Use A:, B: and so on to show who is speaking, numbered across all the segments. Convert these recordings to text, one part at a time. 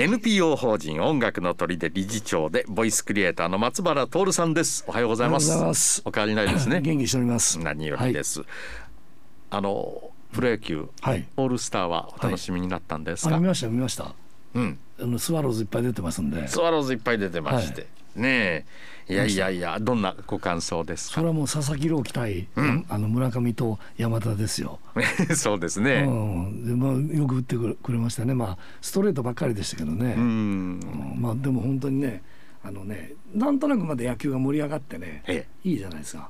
A: NPO 法人音楽の鳥で理事長でボイスクリエイターの松原徹さんです。おはようございます。
B: お
A: 変わりないですね。
B: 元気しております。
A: 何よりです、あのプロ野球、
B: はい。
A: オールスターはお楽しみになったんですか、
B: あ見ました見ました。
A: うん。
B: あのスワローズいっぱい出てますんで。
A: スワローズいっぱい出てまして、ねえ。いやいやいやどんなご感想ですか？
B: それはもう佐々木朗希対、あの村上と山田ですよ、
A: そうです
B: う
A: ね
B: ん。でまあ、よく打ってくれましたね。まあストレートばっかりでしたけどね、
A: うん。
B: うん。まあでも本当にねあのねなんとなくまだ野球が盛り上がってね
A: ええ。
B: いいじゃないですか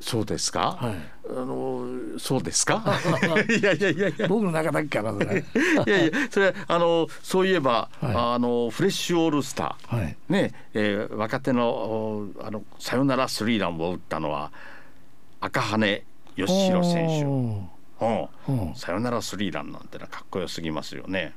A: そうですか、
B: はい。
A: あのそうですか？いやいやいやいや。
B: 僕の中だけからそれ。
A: いやいやそれあのそういえば、
B: はい。
A: あのフレッシュオールスター、
B: はい。
A: ねえー若手のおあのサヨナラスリーランを打ったのは赤羽義弘選手。
B: お
A: うん。
B: うん。
A: サヨナラスリーランなんてのはかっこよすぎますよね。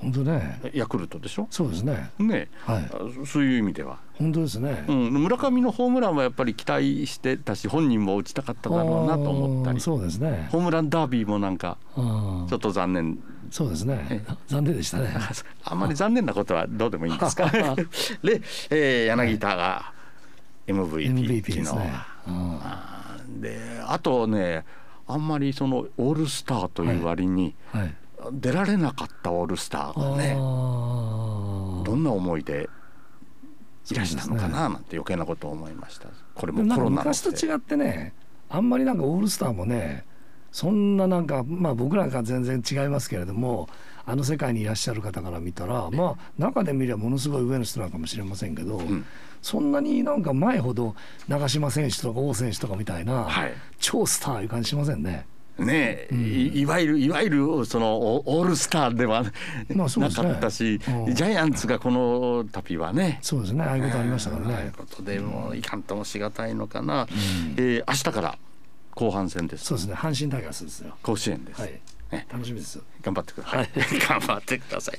B: 本当ね。
A: ヤクルトでしょ？
B: そうですね。
A: ね、
B: はい。
A: あそういう意味では、
B: 本当ですね、
A: うん、村上のホームランはやっぱり期待してたし本人も打ちたかっただろうなと思ったり。
B: そうですね。
A: ホームランダービーもなんかちょっと残念。
B: そうですね。残念でしたね。
A: あんまり残念なことはどうでもいいんですか？で、えー、柳田が MVP, 昨日
B: ね。
A: は。
B: うん。
A: であとねあんまりそのオールスターという割に
B: はい
A: 出られなかったオールスターがね、
B: あ
A: どんな思いでいらしたのかななんて余計なことを思いました。これ
B: でも
A: コロナ。
B: 昔と違ってねあんまりなんかオールスターもねそんななんかまあ僕なんか全然違いますけれどもあの世界にいらっしゃる方から見たらまあ中で見ればものすごい上の人なのかもしれませんけど、
A: ん
B: そんなになんか前ほど長嶋選手とか王選手とかみたいな、
A: はい
B: 超スターいう感じしませんね。
A: ねえ、いいわゆるいわゆるそのオオールスターではなかったし、
B: うん。
A: ジャイアンツがこの度はね。
B: そうですね。ああいうことありましたから
A: ああいう
B: ね。
A: ことでもういかんともしがたいのかな、えー明日から後半戦です。
B: そうですね。阪神タイガースですよ。
A: 甲子園です、
B: はい。
A: ね。
B: 楽しみです。
A: 頑張ってください、頑張ってください。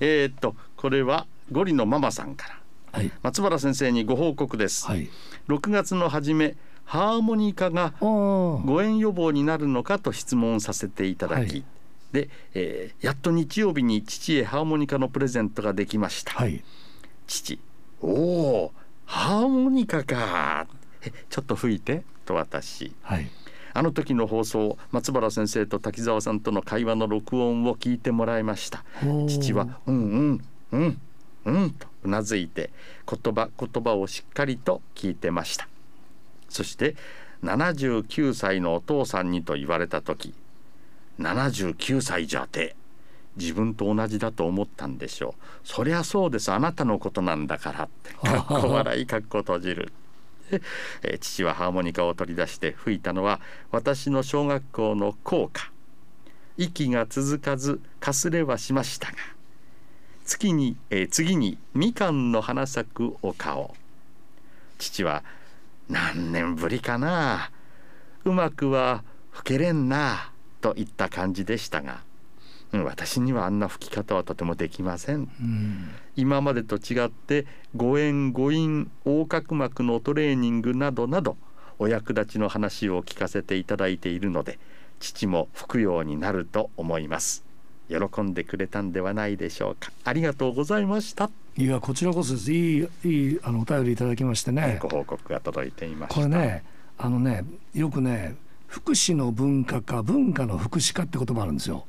A: えーっとこれはゴリのママさんから。
B: はい。
A: 松原先生にご報告です、
B: はい。
A: 6月の初めハーモニカが誤嚥予防になるのかと質問させていただき、
B: はい。
A: で、えーやっと日曜日に父へハーモニカのプレゼントができました、
B: はい。
A: 父。おおハーモニカか。えちょっと吹いて。と私。
B: はい。
A: あの時の放送松原先生と滝沢さんとの会話の録音を聞いてもらいました。父はうんうんうんうんとうなずいて言葉言葉をしっかりと聞いてましたそして79歳のお父さんにと言われた時79歳じゃて自分と同じだと思ったんでしょう。そりゃそうです。あなたのことなんだからって。かっこ笑いかっこ閉じる。でえー父はハーモニカを取り出して吹いたのは私の小学校の校歌。息が続かずかすれはしましたが月に、えー次にみかんの花咲くお顔。父は何年ぶりかな。うまくは吹けれんなといった感じでしたが、うん、私にはあんな吹き方はとてもできません。
B: うん。
A: 今までと違って誤嚥誤飲横隔膜のトレーニングなどなどお役立ちの話を聞かせていただいているので父も吹くようになると思います。喜んでくれたんではないでしょうか。ありがとうございました
B: いやこちらこそです。いいいいあのお便りいただきましてね。
A: ご報告が届いていました。
B: これねあのねよくね福祉の文化か文化の福祉科って言葉あるんですよ。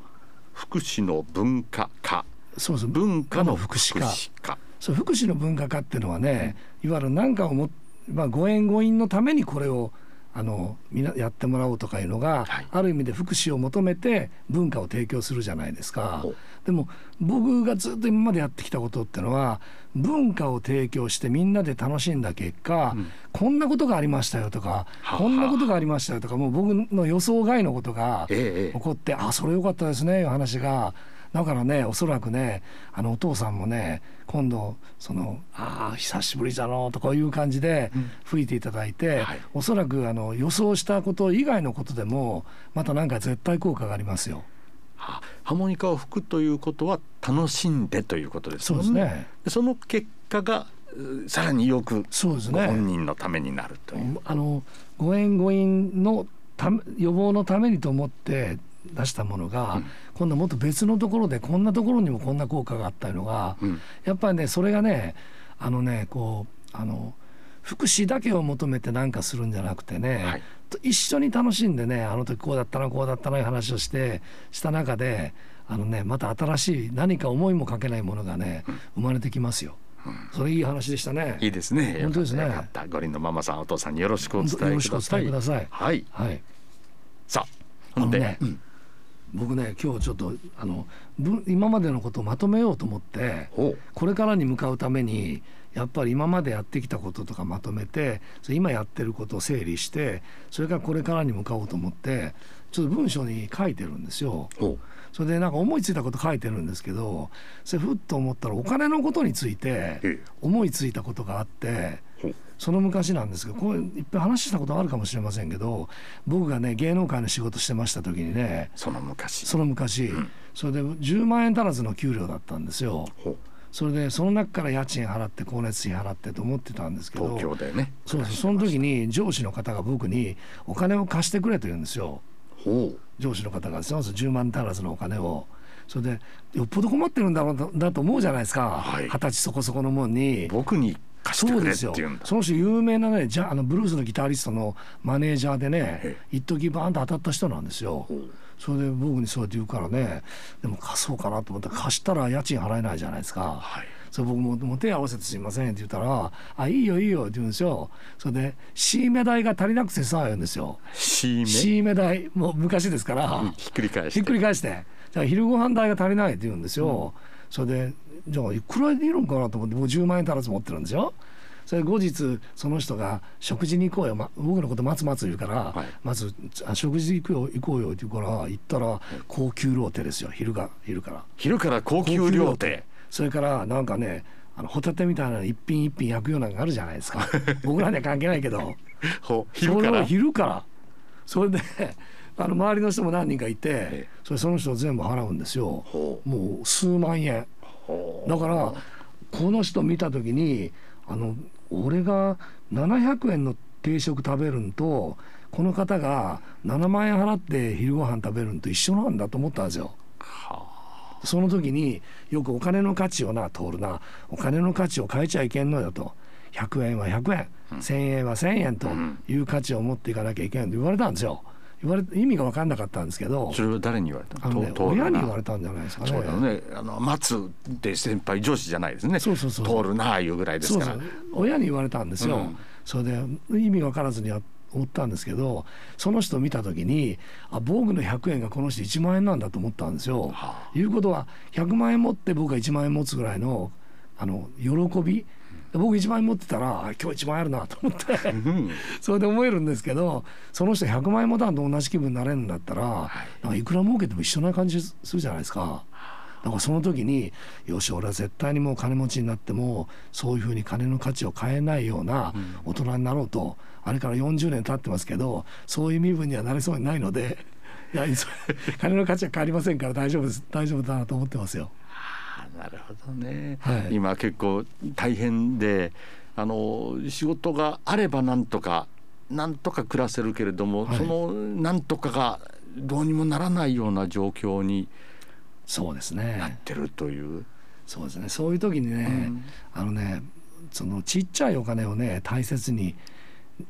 A: 福祉の文化科
B: そうそう。
A: 文化の
B: 福祉科
A: 科
B: そう福祉の文化科っていうのはね、いわゆる何かをも、まあ、ご縁ご因のためにこれをあのみなやってもらおうとかいうのが、
A: はい。
B: ある意味で福祉を求めて文化を提供するじゃないですか。でも僕がずっと今までやってきたことってのは文化を提供してみんなで楽しんだ結果、
A: うん。
B: こんなことがありましたよとか
A: は
B: こんなことがありましたよとかもう僕の予想外のことが
A: ええ。
B: 起こって、あそれ良かったですねいう話がだからねおそらくねあのお父さんもね今度その「ああ久しぶりじゃの」とかいう感じで
A: うん
B: 吹いていただいて、
A: はい
B: おそらくあの予想したこと以外のことでもまたなんか絶対効果がありますよ。
A: はハーモニカを吹くということは楽しんでということです
B: そう
A: もんね
B: ですね。
A: その結果がうさらによく
B: そうです
A: ご本
B: ね。
A: 人のためになるという。
B: あのご縁ご因のため予防のためにと思って出したものが、
A: うん。
B: 今度はもっと別のところでこんなところにもこんな効果があったのが、
A: うん。
B: やっぱりねそれがねあのねこうあの福祉だけを求めて何かするんじゃなくてね、
A: はい。
B: と一緒に楽しんでねあの時こうだったなこうだったな話をしてした中であのねまた新しい何か思いもかけないものがね生まれてきますよ。それいい話でしたね。
A: いいですね。
B: 本当ですね。
A: 五輪のママさんお父さんによろしくお伝えください。
B: よろしくお伝えください。
A: はい。
B: はい。
A: さあほんで、
B: ね
A: うん
B: 僕ね今日ちょっとあのぶ今までのことをまとめようと思ってこれからに向かうためにやっぱり今までやってきたこととかまとめてそれ今やってることを整理してそれからこれからに向かおうと思ってちょっと文章に書いてるんですよ。それでなんか思いついたこと書いてるんですけどそれふっと思ったらお金のことについて
A: ええ。
B: 思いついたことがあってその昔なんですけどこれいっぱい話したことあるかもしれませんけど僕がね芸能界の仕事してました時にね
A: その昔。
B: その昔、それで10万円足らずの給料だったんですよ。それでその中から家賃払って光熱費払ってと思ってたんですけど
A: 東京でね。
B: そうそうその時に上司の方が僕にお金を貸してくれと言うんですよ。
A: ほう。
B: 上司の方がそうそう10万足らずのお金を。それでよっぽど困ってるんだろうとだと思うじゃないですか。二
A: はい。
B: 十、歳そこそこのもんに。
A: 僕に貸してくれ
B: そうですよ
A: って言うんだ。
B: その人有名なねじゃあのブルースのギタリストのマネージャーでね
A: え
B: 一時バーンと当たった人なんですよ。それで僕にそうやって言うからねでも貸そうかなと思ったら貸したら家賃払えないじゃないですか。
A: はい。
B: それ僕ももう手合わせてすいませんって言ったら「あいいよいいよ」って言うんですよ。それで「シーメ代が足りなくてさ」言うんですよ。
A: シーメ？
B: シーメ代？もう昔ですから、
A: うんひっくり返して。
B: ひっくり返して「じゃあ昼ご飯代が足りない」って言うんですよ、それでじゃあいくらでいるんかなと思って僕10万円足らず持ってるんですよ。それで後日その人が「食事に行こうよ、ま、僕のこと待つ待つ」言うから、
A: はい。
B: まずあ「食事行くよ行こうよ」って言うから行ったら高級ローテですよ。昼が昼から。
A: 昼から高級料亭。
B: それからなんかねあのホタテみたいなの一品一品焼くようなのがあるじゃないですか。僕らには関係ないけど。
A: 昼から？
B: 昼から。それで あの周りの人も何人かいて
A: え
B: それその人全部払うんですよ。
A: ほ
B: もう数万円だからこの人見た時にあの俺が700円の定食食べるんとこの方が7万円払って昼ご飯食べるんと一緒なんだと思ったんですよ。
A: は
B: その時によくお金の価値をな通るな。お金の価値を変えちゃいけんのよと。100円は100円、1,000円は1,000円という価値を持っていかなきゃいけないと言われたんですよ。言われ意味が分かんなかったんですけど
A: あそれは誰に言われた
B: あの、ね、親に言われたんじゃないですかね。
A: そうだよねあの待つって先輩上司じゃないですね。
B: そうそうそう
A: 通るなあいうぐらいですから。
B: 親に言われたんですよ、
A: うん。
B: それで意味分からずにや思ったんですけどその人を見た時にあ僕の100円がこの人1万円なんだと思ったんですよ。
A: は
B: いうことは100万円持って僕が1万円持つぐらいのあの喜び僕1万円持ってたらあ今日1万円あるなと思って。
A: うん。
B: それで思えるんですけどその人100万円持たんと同じ気分になれるんだったら、なんかいくら儲けても一緒な感じするじゃないですか。だからその時によし俺は絶対にもう金持ちになってもそういうふうに金の価値を変えないような大人になろうと、あれから40年経ってますけどそういう身分にはなれそうにないので いやそ金の価値は変わりませんから大丈夫です大丈夫だなと思ってますよ。
A: あなるほどね、
B: はい。
A: 今結構大変であの仕事があればなんとかなんとか暮らせるけれども、
B: はい。
A: そのなんとかがどうにもならないような状況に
B: そうです
A: なっ
B: ね
A: てるという、
B: そうですね。そういう時にね、
A: うん。
B: あのねそのちっちゃいお金をね大切に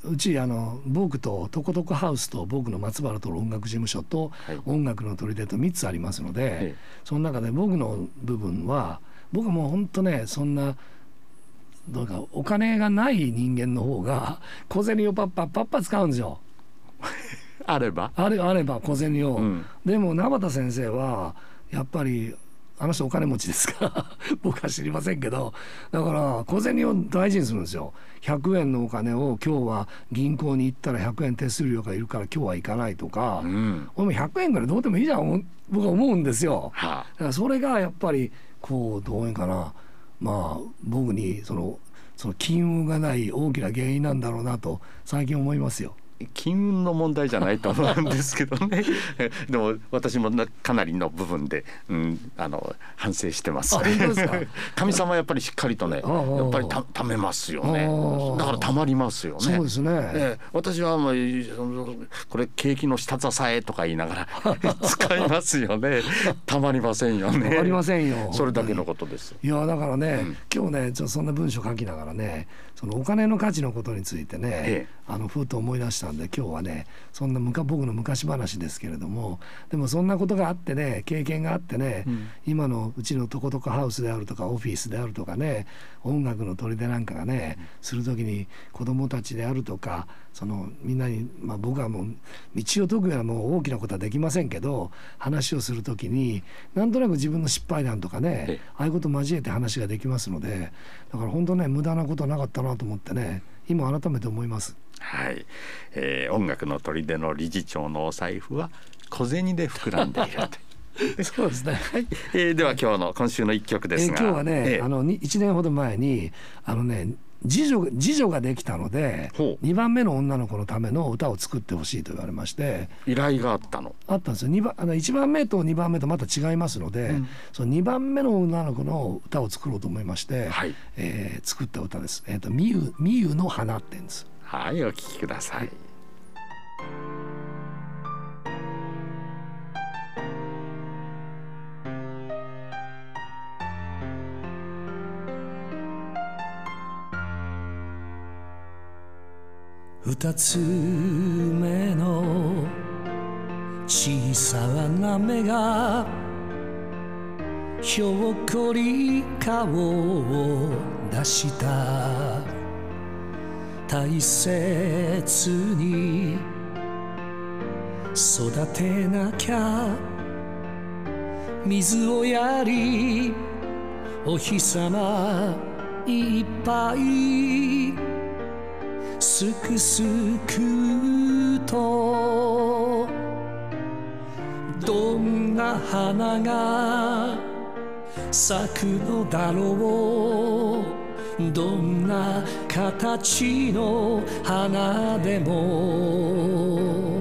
B: うちあの僕とトコトコハウスと僕の松原と音楽事務所と
A: はい。
B: 音楽の砦と3つありますので、
A: ええ。
B: その中で僕の部分は僕はもう本当ねそんなどうかお金がない人間の方が小銭をパッパッパッパ使うんですよ。
A: あれば、
B: あれあれば小銭を、
A: うん。
B: でも名畑先生はやっぱりあの人お金持ちですか？ら 僕は知りませんけど。だから小銭を大事にするんですよ。100円のお金を今日は銀行に行ったら100円手数料がいるから今日は行かないとか、
A: うん。
B: 俺も100円ぐらいどうでもいいじゃん。僕は思うんですよ。
A: は
B: だからそれがやっぱりこうどういうかな。まあ僕にそのその金運がない大きな原因なんだろうなと最近思いますよ。
A: 金運の問題じゃないと思うんですけどね。でも私もかなりの部分で、うん、あの反省してます。神様はやっぱりしっかりとねやっぱりたためますよね。だからたまりますよね。
B: そうですね、え
A: ー、私はもうこれ景気の下支えとか言いながら 使いますよね。たまりませんよね。
B: たまりませんよ。
A: それだけのことです。
B: いやだからね、うん、今日ねちょそんな文章書きながらねそのお金の価値のことについてね、ええ、あのふっと思い出したんで今日はねそんな僕の昔話ですけれどもでもそんなことがあってね経験があってね、うん、今のうちのとことこハウスであるとかオフィスであるとかね音楽の砦なんかがね、する時に子どもたちであるとかそのみんなに、まあ、僕はもう道を解くようなもう大きなことはできませんけど話をする時になんとなく自分の失敗談とかねああいうこと交えて話ができますのでだから本当ね無駄なことなかったなと思ってね今改めて思います。
A: はい、えー、音楽の砦の理事長のお財布は小銭で膨らんでいる
B: そうですね。
A: はい、えー、では今日の今週の一曲ですが、
B: えー、今日はね、えー、あの一年ほど前にあのね次女次女ができたので2番目の女の子のための歌を作ってほしいと言われまして。
A: 依頼があったの。
B: あったんですよ。2番あの1番目と2番目とまた違いますので、うん、その2番目の女の子の歌を作ろうと思いまして、はい、えー、作った歌です「えーと、みゆみゆの花」ってんです
A: はいお聴きください、はい
B: 二つ目の小さな目がひょっこり顔を出した。大切に。育てなきゃ。水をやり。お日様いっぱい。すくすくと。どんな花が咲くのだろう。どんな形の花でも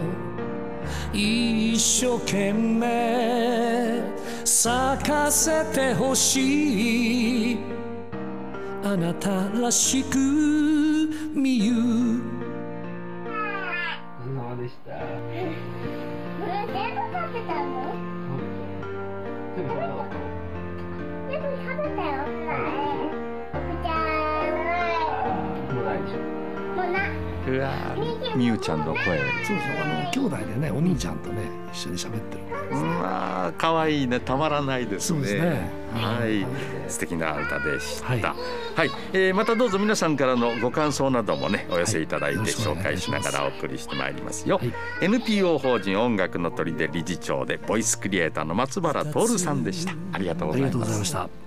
B: 一生懸命咲かせてほしい。あなたらしくみゆ
A: うわみゆちゃんの声そう
B: そうあの兄弟でねお兄ちゃんとね一緒に喋ってる
A: まあ可愛いねたまらないですね。すねはい、素敵な歌でした。はい、はい、えー、またどうぞ皆さんからのご感想などもねお寄せいただいて紹介しながらお送りしてまいりますよ。はい、NPO 法人音楽の鳥で理事長でボイスクリエイターの松原徹さんでした。ありがとうございました。